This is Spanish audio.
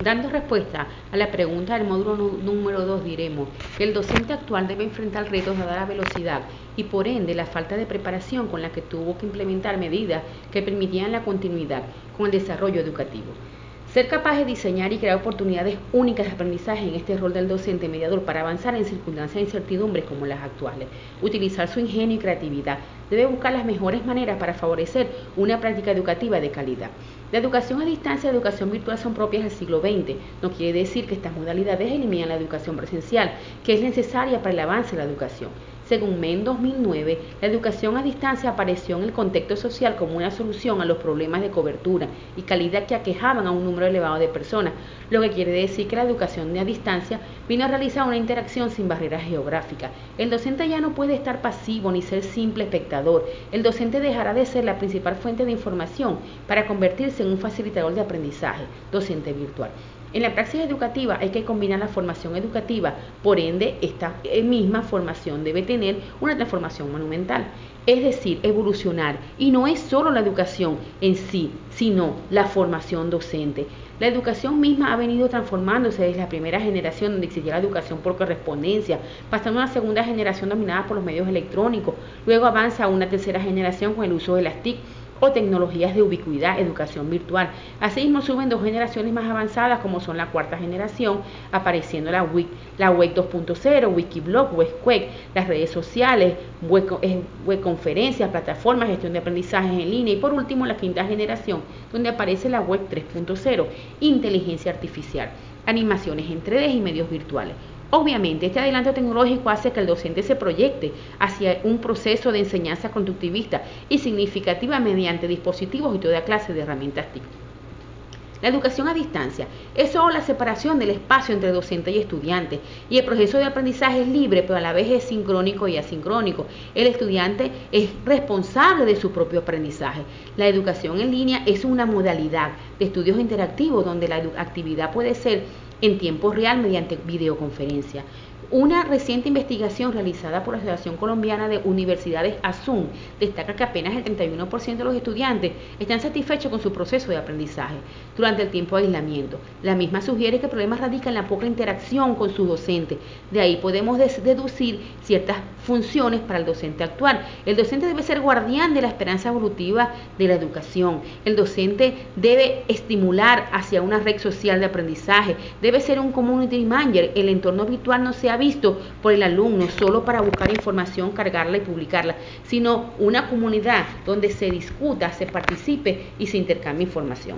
Dando respuesta a la pregunta del módulo número 2, diremos que el docente actual debe enfrentar retos dada la velocidad y por ende la falta de preparación con la que tuvo que implementar medidas que permitían la continuidad con el desarrollo educativo. Ser capaz de diseñar y crear oportunidades únicas de aprendizaje en este rol del docente mediador para avanzar en circunstancias de incertidumbre como las actuales. Utilizar su ingenio y creatividad. Debe buscar las mejores maneras para favorecer una práctica educativa de calidad. La educación a distancia y la educación virtual son propias del siglo XX. No quiere decir que estas modalidades eliminan la educación presencial, que es necesaria para el avance de la educación. Según MEN 2009, la educación a distancia apareció en el contexto social como una solución a los problemas de cobertura y calidad que aquejaban a un número elevado de personas, lo que quiere decir que la educación a distancia vino a realizar una interacción sin barreras geográficas. El docente ya no puede estar pasivo ni ser simple espectador. El docente dejará de ser la principal fuente de información para convertirse en un facilitador de aprendizaje, docente virtual. En la praxis educativa hay que combinar la formación educativa, por ende esta misma formación debe tener una transformación monumental, es decir, evolucionar. Y no es solo la educación en sí, sino la formación docente. La educación misma ha venido transformándose desde la primera generación donde existía la educación por correspondencia, pasando a una segunda generación dominada por los medios electrónicos, luego avanza a una tercera generación con el uso de las TIC o tecnologías de ubicuidad, educación virtual. Asimismo suben dos generaciones más avanzadas como son la cuarta generación, apareciendo la WIC, la Web 2.0, Wikiblog, WebQuake, las redes sociales, web, eh, web conferencias, plataformas, gestión de aprendizajes en línea y por último la quinta generación, donde aparece la Web 3.0, inteligencia artificial, animaciones en 3D y medios virtuales. Obviamente, este adelanto tecnológico hace que el docente se proyecte hacia un proceso de enseñanza conductivista y significativa mediante dispositivos y toda clase de herramientas TIC. La educación a distancia es solo la separación del espacio entre docente y estudiante y el proceso de aprendizaje es libre, pero a la vez es sincrónico y asincrónico. El estudiante es responsable de su propio aprendizaje. La educación en línea es una modalidad de estudios interactivos donde la actividad puede ser en tiempo real mediante videoconferencia. Una reciente investigación realizada por la Asociación Colombiana de Universidades ASUM destaca que apenas el 31% de los estudiantes están satisfechos con su proceso de aprendizaje durante el tiempo de aislamiento. La misma sugiere que el problema radica en la poca interacción con sus docentes. De ahí podemos deducir ciertas funciones para el docente actual. El docente debe ser guardián de la esperanza evolutiva de la educación. El docente debe estimular hacia una red social de aprendizaje. Ser un community manager. El entorno virtual no sea visto por el alumno solo para buscar información, cargarla y publicarla, sino una comunidad donde se discuta, se participe y se intercambie información.